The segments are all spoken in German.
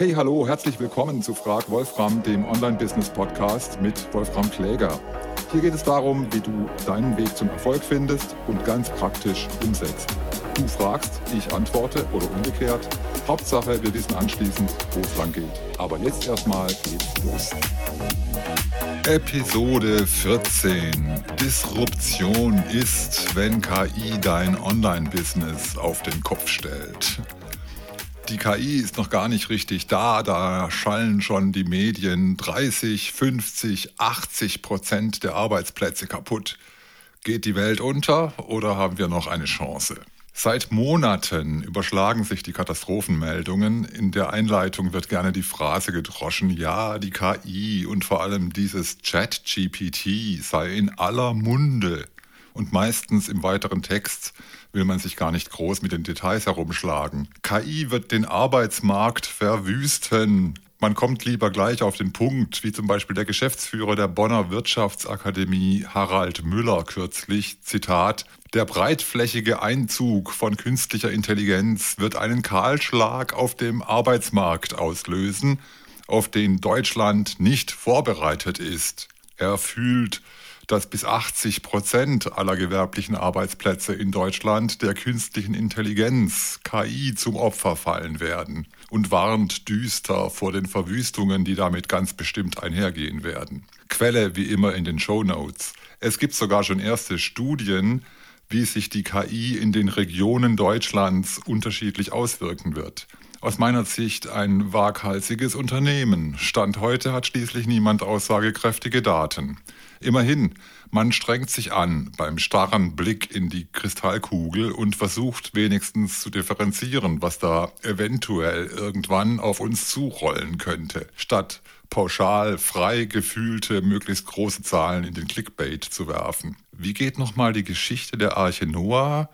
Hey, hallo, herzlich willkommen zu Frag Wolfram, dem Online-Business-Podcast mit Wolfram Kläger. Hier geht es darum, wie du deinen Weg zum Erfolg findest und ganz praktisch umsetzt. Du fragst, ich antworte oder umgekehrt. Hauptsache, wir wissen anschließend, wo es lang geht. Aber jetzt erstmal geht's los. Episode 14. Disruption ist, wenn KI dein Online-Business auf den Kopf stellt die KI ist noch gar nicht richtig da. Da schallen schon die Medien 30, 50, 80 Prozent der Arbeitsplätze kaputt. Geht die Welt unter oder haben wir noch eine Chance? Seit Monaten überschlagen sich die Katastrophenmeldungen. In der Einleitung wird gerne die Phrase gedroschen, ja, die KI und vor allem dieses Chat-GPT sei in aller Munde. Und meistens im weiteren Text will man sich gar nicht groß mit den Details herumschlagen. KI wird den Arbeitsmarkt verwüsten. Man kommt lieber gleich auf den Punkt, wie zum Beispiel der Geschäftsführer der Bonner Wirtschaftsakademie Harald Müller kürzlich, Zitat, der breitflächige Einzug von künstlicher Intelligenz wird einen Kahlschlag auf dem Arbeitsmarkt auslösen, auf den Deutschland nicht vorbereitet ist. Er fühlt, dass bis 80 Prozent aller gewerblichen Arbeitsplätze in Deutschland der künstlichen Intelligenz KI zum Opfer fallen werden und warnt düster vor den Verwüstungen, die damit ganz bestimmt einhergehen werden. Quelle wie immer in den Show Notes. Es gibt sogar schon erste Studien, wie sich die KI in den Regionen Deutschlands unterschiedlich auswirken wird. Aus meiner Sicht ein waghalsiges Unternehmen. Stand heute hat schließlich niemand aussagekräftige Daten. Immerhin, man strengt sich an beim starren Blick in die Kristallkugel und versucht wenigstens zu differenzieren, was da eventuell irgendwann auf uns zurollen könnte, statt pauschal frei gefühlte, möglichst große Zahlen in den Clickbait zu werfen. Wie geht nochmal die Geschichte der Arche Noah?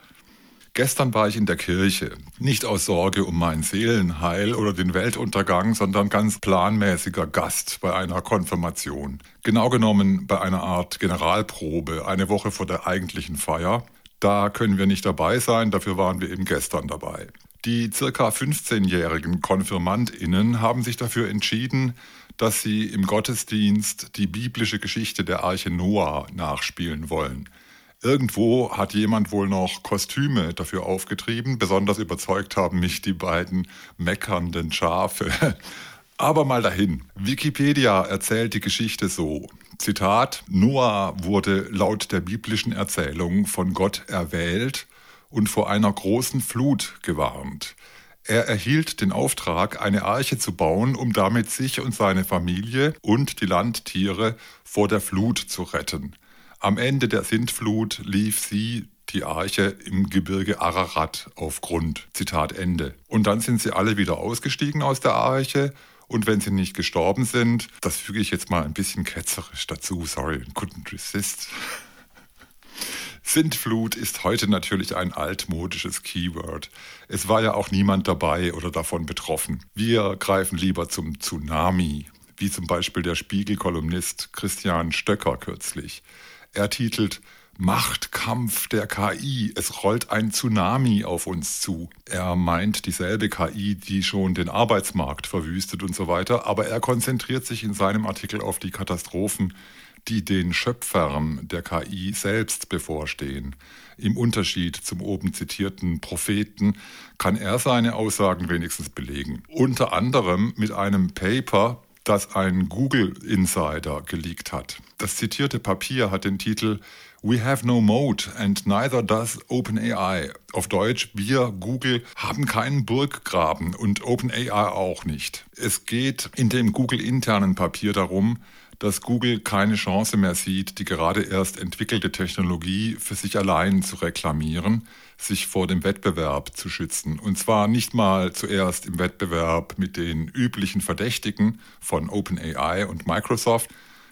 Gestern war ich in der Kirche, nicht aus Sorge um mein Seelenheil oder den Weltuntergang, sondern ganz planmäßiger Gast bei einer Konfirmation. Genau genommen bei einer Art Generalprobe, eine Woche vor der eigentlichen Feier. Da können wir nicht dabei sein, dafür waren wir eben gestern dabei. Die circa 15-jährigen Konfirmandinnen haben sich dafür entschieden, dass sie im Gottesdienst die biblische Geschichte der Arche Noah nachspielen wollen. Irgendwo hat jemand wohl noch Kostüme dafür aufgetrieben. Besonders überzeugt haben mich die beiden meckernden Schafe. Aber mal dahin. Wikipedia erzählt die Geschichte so. Zitat, Noah wurde laut der biblischen Erzählung von Gott erwählt und vor einer großen Flut gewarnt. Er erhielt den Auftrag, eine Arche zu bauen, um damit sich und seine Familie und die Landtiere vor der Flut zu retten. Am Ende der Sintflut lief sie, die Arche, im Gebirge Ararat auf Grund. Zitat Ende. Und dann sind sie alle wieder ausgestiegen aus der Arche. Und wenn sie nicht gestorben sind, das füge ich jetzt mal ein bisschen ketzerisch dazu, sorry, couldn't resist. Sintflut ist heute natürlich ein altmodisches Keyword. Es war ja auch niemand dabei oder davon betroffen. Wir greifen lieber zum Tsunami, wie zum Beispiel der Spiegel-Kolumnist Christian Stöcker kürzlich. Er titelt Machtkampf der KI. Es rollt ein Tsunami auf uns zu. Er meint dieselbe KI, die schon den Arbeitsmarkt verwüstet und so weiter, aber er konzentriert sich in seinem Artikel auf die Katastrophen, die den Schöpfern der KI selbst bevorstehen. Im Unterschied zum oben zitierten Propheten kann er seine Aussagen wenigstens belegen. Unter anderem mit einem Paper, das ein Google Insider geleakt hat. Das zitierte Papier hat den Titel We have no mode and neither does OpenAI. Auf Deutsch, wir Google haben keinen Burggraben und OpenAI auch nicht. Es geht in dem Google internen Papier darum, dass Google keine Chance mehr sieht, die gerade erst entwickelte Technologie für sich allein zu reklamieren, sich vor dem Wettbewerb zu schützen. Und zwar nicht mal zuerst im Wettbewerb mit den üblichen Verdächtigen von OpenAI und Microsoft,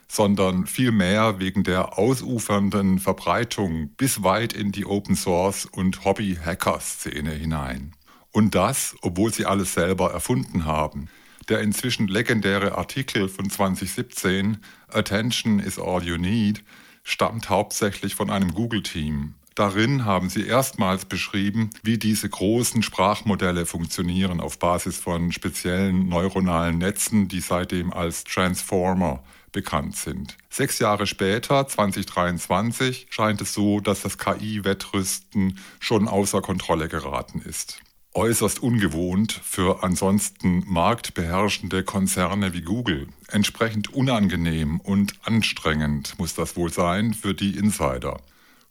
sondern vielmehr wegen der ausufernden Verbreitung bis weit in die Open Source und Hobby-Hacker-Szene hinein. Und das, obwohl sie alles selber erfunden haben. Der inzwischen legendäre Artikel von 2017, Attention is all you need, stammt hauptsächlich von einem Google-Team. Darin haben sie erstmals beschrieben, wie diese großen Sprachmodelle funktionieren auf Basis von speziellen neuronalen Netzen, die seitdem als Transformer bekannt sind. Sechs Jahre später, 2023, scheint es so, dass das KI-Wettrüsten schon außer Kontrolle geraten ist. Äußerst ungewohnt für ansonsten marktbeherrschende Konzerne wie Google. Entsprechend unangenehm und anstrengend muss das wohl sein für die Insider.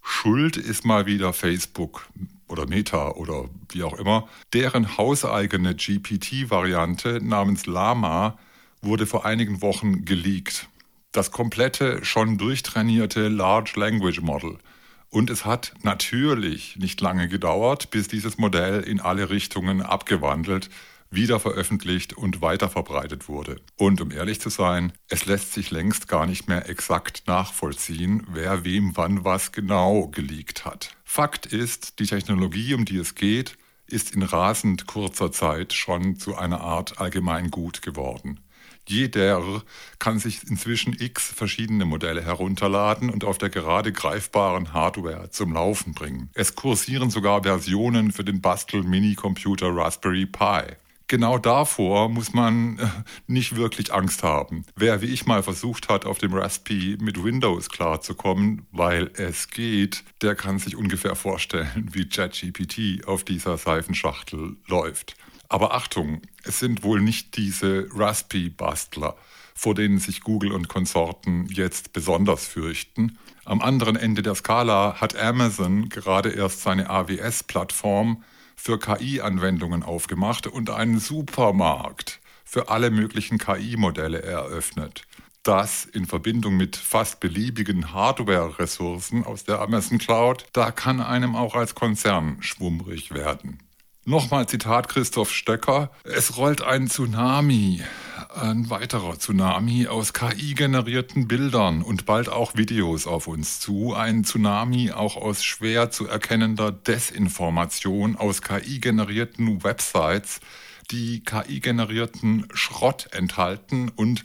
Schuld ist mal wieder Facebook oder Meta oder wie auch immer. Deren hauseigene GPT-Variante namens Lama wurde vor einigen Wochen geleakt. Das komplette, schon durchtrainierte Large Language Model. Und es hat natürlich nicht lange gedauert, bis dieses Modell in alle Richtungen abgewandelt wieder veröffentlicht und weiterverbreitet wurde. Und um ehrlich zu sein, es lässt sich längst gar nicht mehr exakt nachvollziehen, wer wem wann was genau geleakt hat. Fakt ist, die Technologie, um die es geht, ist in rasend kurzer Zeit schon zu einer Art Allgemeingut geworden. Jeder kann sich inzwischen x verschiedene Modelle herunterladen und auf der gerade greifbaren Hardware zum Laufen bringen. Es kursieren sogar Versionen für den Bastel-Minicomputer Raspberry Pi genau davor muss man äh, nicht wirklich Angst haben. Wer wie ich mal versucht hat, auf dem Raspi mit Windows klarzukommen, weil es geht, der kann sich ungefähr vorstellen, wie ChatGPT auf dieser Seifenschachtel läuft. Aber Achtung, es sind wohl nicht diese Raspi-Bastler, vor denen sich Google und Konsorten jetzt besonders fürchten. Am anderen Ende der Skala hat Amazon gerade erst seine AWS-Plattform für KI-Anwendungen aufgemacht und einen Supermarkt für alle möglichen KI-Modelle eröffnet. Das in Verbindung mit fast beliebigen Hardware-Ressourcen aus der Amazon Cloud, da kann einem auch als Konzern schwummrig werden. Nochmal Zitat Christoph Stöcker. Es rollt ein Tsunami, ein weiterer Tsunami aus KI-generierten Bildern und bald auch Videos auf uns zu. Ein Tsunami auch aus schwer zu erkennender Desinformation aus KI-generierten Websites, die KI-generierten Schrott enthalten und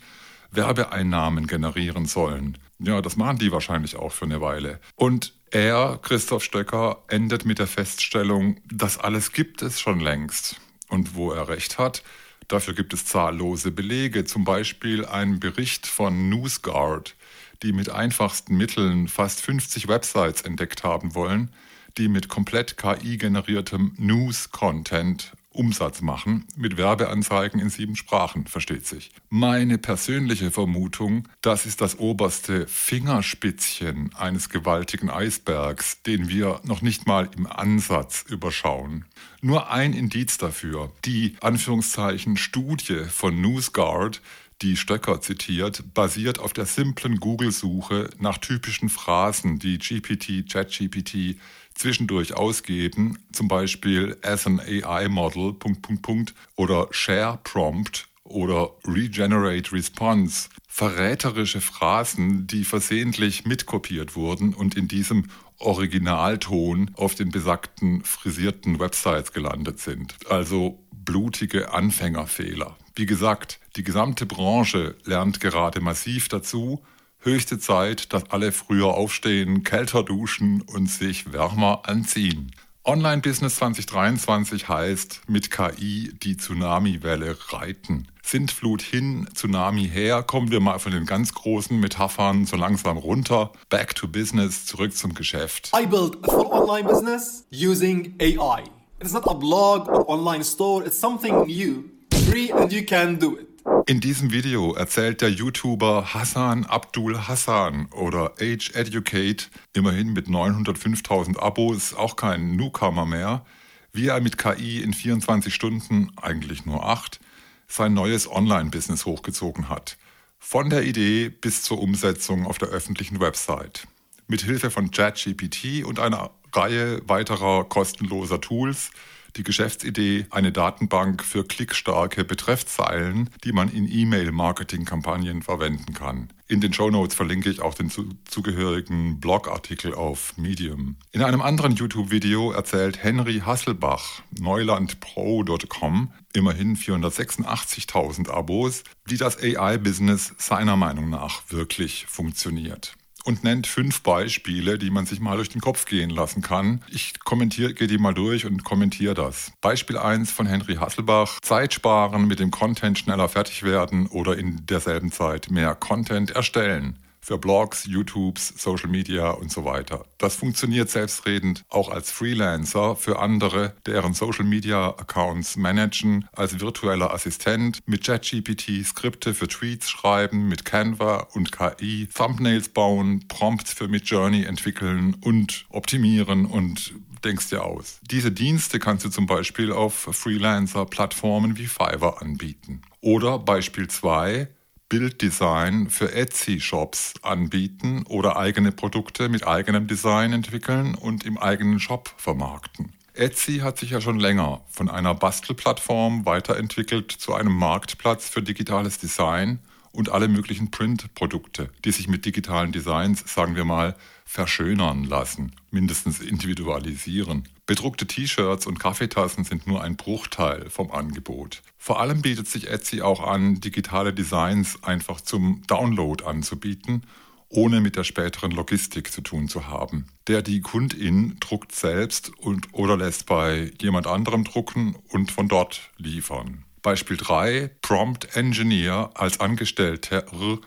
Werbeeinnahmen generieren sollen. Ja, das machen die wahrscheinlich auch für eine Weile. Und er, Christoph Stöcker, endet mit der Feststellung, das alles gibt es schon längst. Und wo er recht hat, dafür gibt es zahllose Belege, zum Beispiel ein Bericht von NewsGuard, die mit einfachsten Mitteln fast 50 Websites entdeckt haben wollen, die mit komplett KI-generiertem News-Content Umsatz machen mit Werbeanzeigen in sieben Sprachen, versteht sich. Meine persönliche Vermutung, das ist das oberste Fingerspitzchen eines gewaltigen Eisbergs, den wir noch nicht mal im Ansatz überschauen. Nur ein Indiz dafür, die Anführungszeichen Studie von NewsGuard, die Stöcker zitiert, basiert auf der simplen Google-Suche nach typischen Phrasen, die GPT, ChatGPT zwischendurch ausgeben, zum Beispiel as an AI Model, Punkt, Punkt, Punkt, oder Share Prompt oder Regenerate Response. Verräterische Phrasen, die versehentlich mitkopiert wurden und in diesem Originalton auf den besagten frisierten Websites gelandet sind. Also blutige Anfängerfehler. Wie gesagt, die gesamte Branche lernt gerade massiv dazu Höchste Zeit, dass alle früher aufstehen, kälter duschen und sich wärmer anziehen. Online-Business 2023 heißt mit KI die Tsunami-Welle reiten. Sintflut hin, Tsunami her, kommen wir mal von den ganz großen Metaphern so langsam runter. Back to business, zurück zum Geschäft. I built a full online business using AI. It's not a blog or online store, it's something new, free and you can do it. In diesem Video erzählt der YouTuber Hassan Abdul Hassan oder Age Educate, immerhin mit 905.000 Abos, auch kein Newcomer mehr, wie er mit KI in 24 Stunden, eigentlich nur 8, sein neues Online-Business hochgezogen hat. Von der Idee bis zur Umsetzung auf der öffentlichen Website. Mit Hilfe von ChatGPT und einer Reihe weiterer kostenloser Tools die Geschäftsidee, eine Datenbank für klickstarke Betreffzeilen, die man in E-Mail-Marketing-Kampagnen verwenden kann. In den Show Notes verlinke ich auch den zu, zugehörigen Blogartikel auf Medium. In einem anderen YouTube-Video erzählt Henry Hasselbach, neulandpro.com, immerhin 486.000 Abos, wie das AI-Business seiner Meinung nach wirklich funktioniert. Und nennt fünf Beispiele, die man sich mal durch den Kopf gehen lassen kann. Ich kommentiere, gehe die mal durch und kommentiere das. Beispiel 1 von Henry Hasselbach. Zeit sparen, mit dem Content schneller fertig werden oder in derselben Zeit mehr Content erstellen für Blogs, YouTubes, Social Media und so weiter. Das funktioniert selbstredend auch als Freelancer für andere, deren Social Media Accounts managen, als virtueller Assistent, mit ChatGPT Skripte für Tweets schreiben, mit Canva und KI Thumbnails bauen, Prompts für Midjourney entwickeln und optimieren und denkst dir aus. Diese Dienste kannst du zum Beispiel auf Freelancer-Plattformen wie Fiverr anbieten. Oder Beispiel 2, Bilddesign für Etsy-Shops anbieten oder eigene Produkte mit eigenem Design entwickeln und im eigenen Shop vermarkten. Etsy hat sich ja schon länger von einer Bastelplattform weiterentwickelt zu einem Marktplatz für digitales Design und alle möglichen Print-Produkte, die sich mit digitalen Designs, sagen wir mal, verschönern lassen, mindestens individualisieren. Bedruckte T-Shirts und Kaffeetassen sind nur ein Bruchteil vom Angebot. Vor allem bietet sich Etsy auch an, digitale Designs einfach zum Download anzubieten, ohne mit der späteren Logistik zu tun zu haben. Der die Kundin druckt selbst und oder lässt bei jemand anderem drucken und von dort liefern. Beispiel 3, Prompt Engineer als Angestellter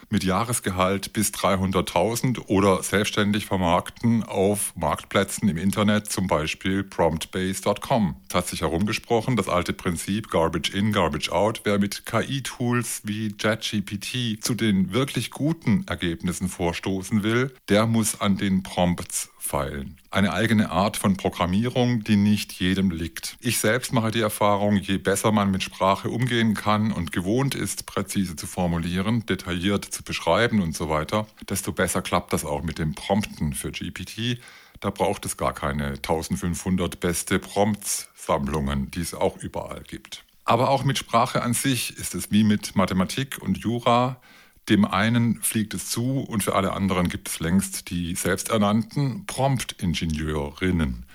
mit Jahresgehalt bis 300.000 oder selbstständig vermarkten auf Marktplätzen im Internet, zum Beispiel promptbase.com. Es hat sich herumgesprochen, das alte Prinzip Garbage in, Garbage out. Wer mit KI-Tools wie JetGPT zu den wirklich guten Ergebnissen vorstoßen will, der muss an den Prompts feilen. Eine eigene Art von Programmierung, die nicht jedem liegt. Ich selbst mache die Erfahrung, je besser man mit Sprache umgehen kann und gewohnt ist, präzise zu formulieren, detailliert zu beschreiben und so weiter, desto besser klappt das auch mit dem Prompten für GPT. Da braucht es gar keine 1500 beste Prompts-Sammlungen, die es auch überall gibt. Aber auch mit Sprache an sich ist es wie mit Mathematik und Jura. Dem einen fliegt es zu und für alle anderen gibt es längst die selbsternannten Prompt-Ingenieurinnen.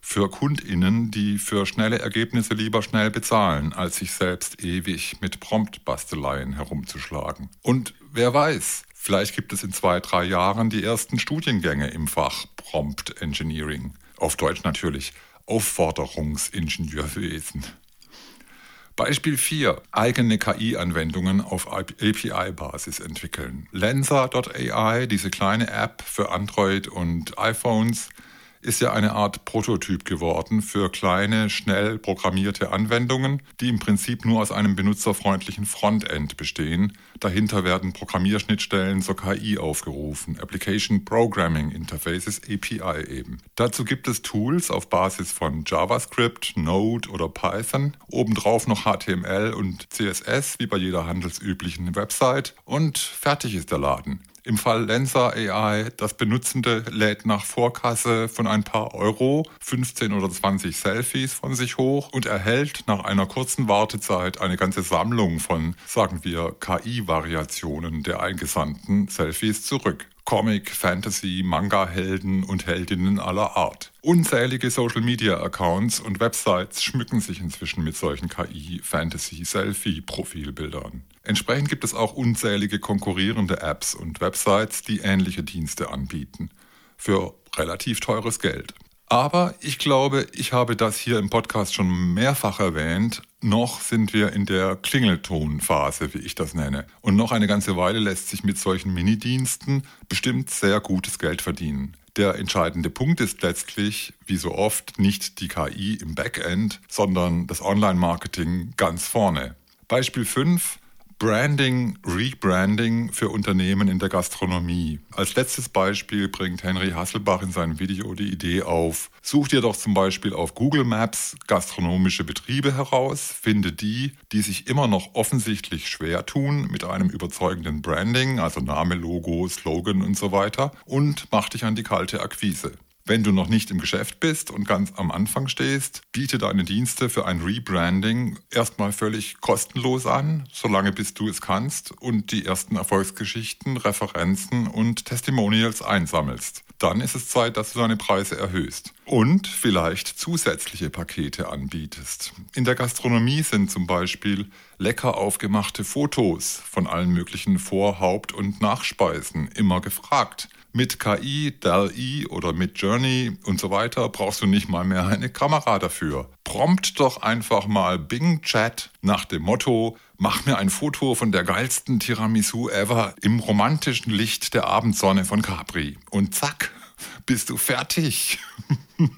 Für KundInnen, die für schnelle Ergebnisse lieber schnell bezahlen, als sich selbst ewig mit Prompt-Basteleien herumzuschlagen. Und wer weiß, vielleicht gibt es in zwei, drei Jahren die ersten Studiengänge im Fach Prompt Engineering. Auf Deutsch natürlich Aufforderungsingenieurwesen. Beispiel 4. Eigene KI-Anwendungen auf API-Basis entwickeln. Lensa.ai, diese kleine App für Android und iPhones, ist ja eine Art Prototyp geworden für kleine, schnell programmierte Anwendungen, die im Prinzip nur aus einem benutzerfreundlichen Frontend bestehen. Dahinter werden Programmierschnittstellen zur KI aufgerufen, Application Programming Interfaces, API eben. Dazu gibt es Tools auf Basis von JavaScript, Node oder Python, obendrauf noch HTML und CSS, wie bei jeder handelsüblichen Website, und fertig ist der Laden. Im Fall Lensa AI, das Benutzende lädt nach Vorkasse von ein paar Euro 15 oder 20 Selfies von sich hoch und erhält nach einer kurzen Wartezeit eine ganze Sammlung von, sagen wir, KI-Variationen der eingesandten Selfies zurück. Comic, Fantasy, Manga-Helden und Heldinnen aller Art. Unzählige Social-Media-Accounts und Websites schmücken sich inzwischen mit solchen KI-Fantasy-Selfie-Profilbildern. Entsprechend gibt es auch unzählige konkurrierende Apps und Websites, die ähnliche Dienste anbieten. Für relativ teures Geld. Aber ich glaube, ich habe das hier im Podcast schon mehrfach erwähnt. Noch sind wir in der Klingeltonphase, wie ich das nenne. Und noch eine ganze Weile lässt sich mit solchen Minidiensten bestimmt sehr gutes Geld verdienen. Der entscheidende Punkt ist letztlich, wie so oft, nicht die KI im Backend, sondern das Online-Marketing ganz vorne. Beispiel 5. Branding, Rebranding für Unternehmen in der Gastronomie. Als letztes Beispiel bringt Henry Hasselbach in seinem Video die Idee auf, such dir doch zum Beispiel auf Google Maps gastronomische Betriebe heraus, finde die, die sich immer noch offensichtlich schwer tun mit einem überzeugenden Branding, also Name, Logo, Slogan und so weiter, und mach dich an die kalte Akquise. Wenn du noch nicht im Geschäft bist und ganz am Anfang stehst, biete deine Dienste für ein Rebranding erstmal völlig kostenlos an, solange bis du es kannst und die ersten Erfolgsgeschichten, Referenzen und Testimonials einsammelst. Dann ist es Zeit, dass du deine Preise erhöhst und vielleicht zusätzliche Pakete anbietest. In der Gastronomie sind zum Beispiel lecker aufgemachte Fotos von allen möglichen Vor-, Haupt- und Nachspeisen immer gefragt. Mit KI, DAL-E oder mit Journey und so weiter brauchst du nicht mal mehr eine Kamera dafür. Prompt doch einfach mal Bing Chat nach dem Motto, mach mir ein Foto von der geilsten Tiramisu ever im romantischen Licht der Abendsonne von Capri. Und zack, bist du fertig.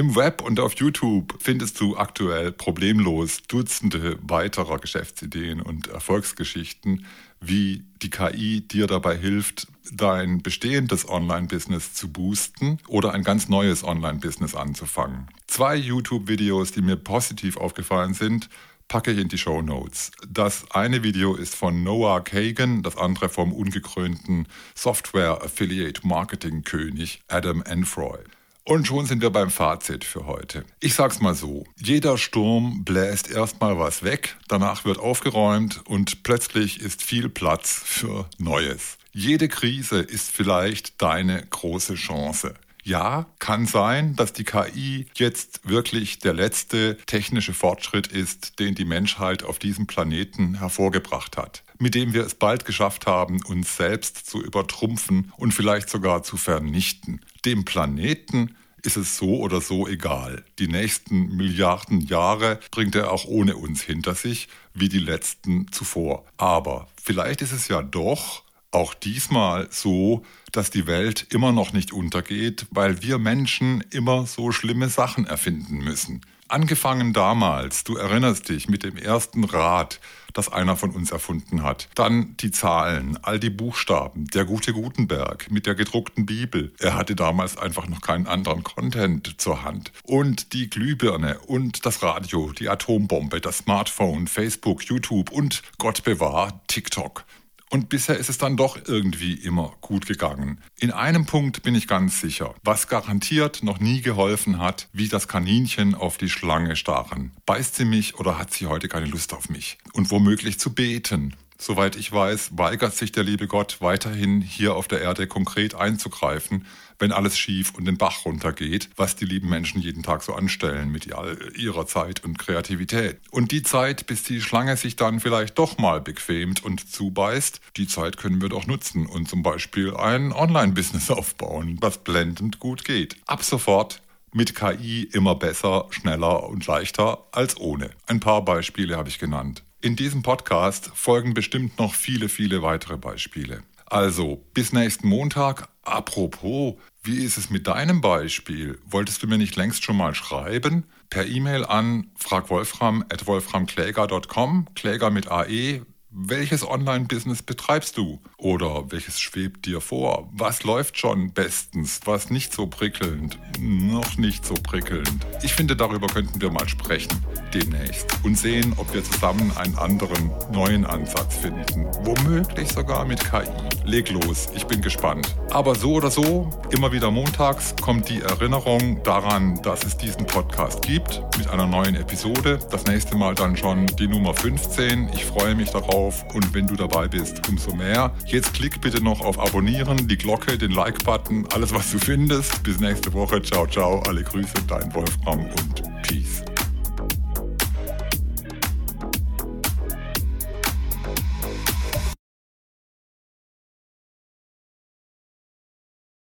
Im Web und auf YouTube findest du aktuell problemlos Dutzende weiterer Geschäftsideen und Erfolgsgeschichten, wie die KI dir dabei hilft, dein bestehendes Online-Business zu boosten oder ein ganz neues Online-Business anzufangen. Zwei YouTube-Videos, die mir positiv aufgefallen sind, packe ich in die Show Notes. Das eine Video ist von Noah Kagan, das andere vom ungekrönten Software Affiliate Marketing König Adam Enfroy. Und schon sind wir beim Fazit für heute. Ich sag's mal so: Jeder Sturm bläst erstmal was weg, danach wird aufgeräumt und plötzlich ist viel Platz für Neues. Jede Krise ist vielleicht deine große Chance. Ja, kann sein, dass die KI jetzt wirklich der letzte technische Fortschritt ist, den die Menschheit auf diesem Planeten hervorgebracht hat, mit dem wir es bald geschafft haben, uns selbst zu übertrumpfen und vielleicht sogar zu vernichten. Dem Planeten ist es so oder so egal. Die nächsten Milliarden Jahre bringt er auch ohne uns hinter sich, wie die letzten zuvor. Aber vielleicht ist es ja doch auch diesmal so, dass die Welt immer noch nicht untergeht, weil wir Menschen immer so schlimme Sachen erfinden müssen. Angefangen damals, du erinnerst dich, mit dem ersten Rad, das einer von uns erfunden hat. Dann die Zahlen, all die Buchstaben, der gute Gutenberg mit der gedruckten Bibel. Er hatte damals einfach noch keinen anderen Content zur Hand. Und die Glühbirne und das Radio, die Atombombe, das Smartphone, Facebook, YouTube und Gott bewahr TikTok. Und bisher ist es dann doch irgendwie immer gut gegangen. In einem Punkt bin ich ganz sicher, was garantiert noch nie geholfen hat, wie das Kaninchen auf die Schlange starren. Beißt sie mich oder hat sie heute keine Lust auf mich? Und womöglich zu beten. Soweit ich weiß, weigert sich der liebe Gott weiterhin hier auf der Erde konkret einzugreifen, wenn alles schief und den Bach runtergeht, was die lieben Menschen jeden Tag so anstellen mit ihrer Zeit und Kreativität. Und die Zeit, bis die Schlange sich dann vielleicht doch mal bequemt und zubeißt, die Zeit können wir doch nutzen und zum Beispiel ein Online-Business aufbauen, was blendend gut geht. Ab sofort mit KI immer besser, schneller und leichter als ohne. Ein paar Beispiele habe ich genannt. In diesem Podcast folgen bestimmt noch viele, viele weitere Beispiele. Also, bis nächsten Montag. Apropos, wie ist es mit deinem Beispiel? Wolltest du mir nicht längst schon mal schreiben? Per E-Mail an fragwolfram.wolframkläger.com, Kläger mit AE, welches Online-Business betreibst du? Oder welches schwebt dir vor? Was läuft schon bestens? Was nicht so prickelnd? Noch nicht so prickelnd. Ich finde, darüber könnten wir mal sprechen demnächst und sehen, ob wir zusammen einen anderen neuen Ansatz finden. Womöglich sogar mit KI. Leg los, ich bin gespannt. Aber so oder so, immer wieder montags kommt die Erinnerung daran, dass es diesen Podcast gibt mit einer neuen Episode. Das nächste Mal dann schon die Nummer 15. Ich freue mich darauf drauf und wenn du dabei bist, umso mehr. Jetzt klick bitte noch auf Abonnieren, die Glocke, den Like-Button, alles was du findest. Bis nächste Woche. Ciao, ciao. Alle Grüße, dein Wolfram und Peace.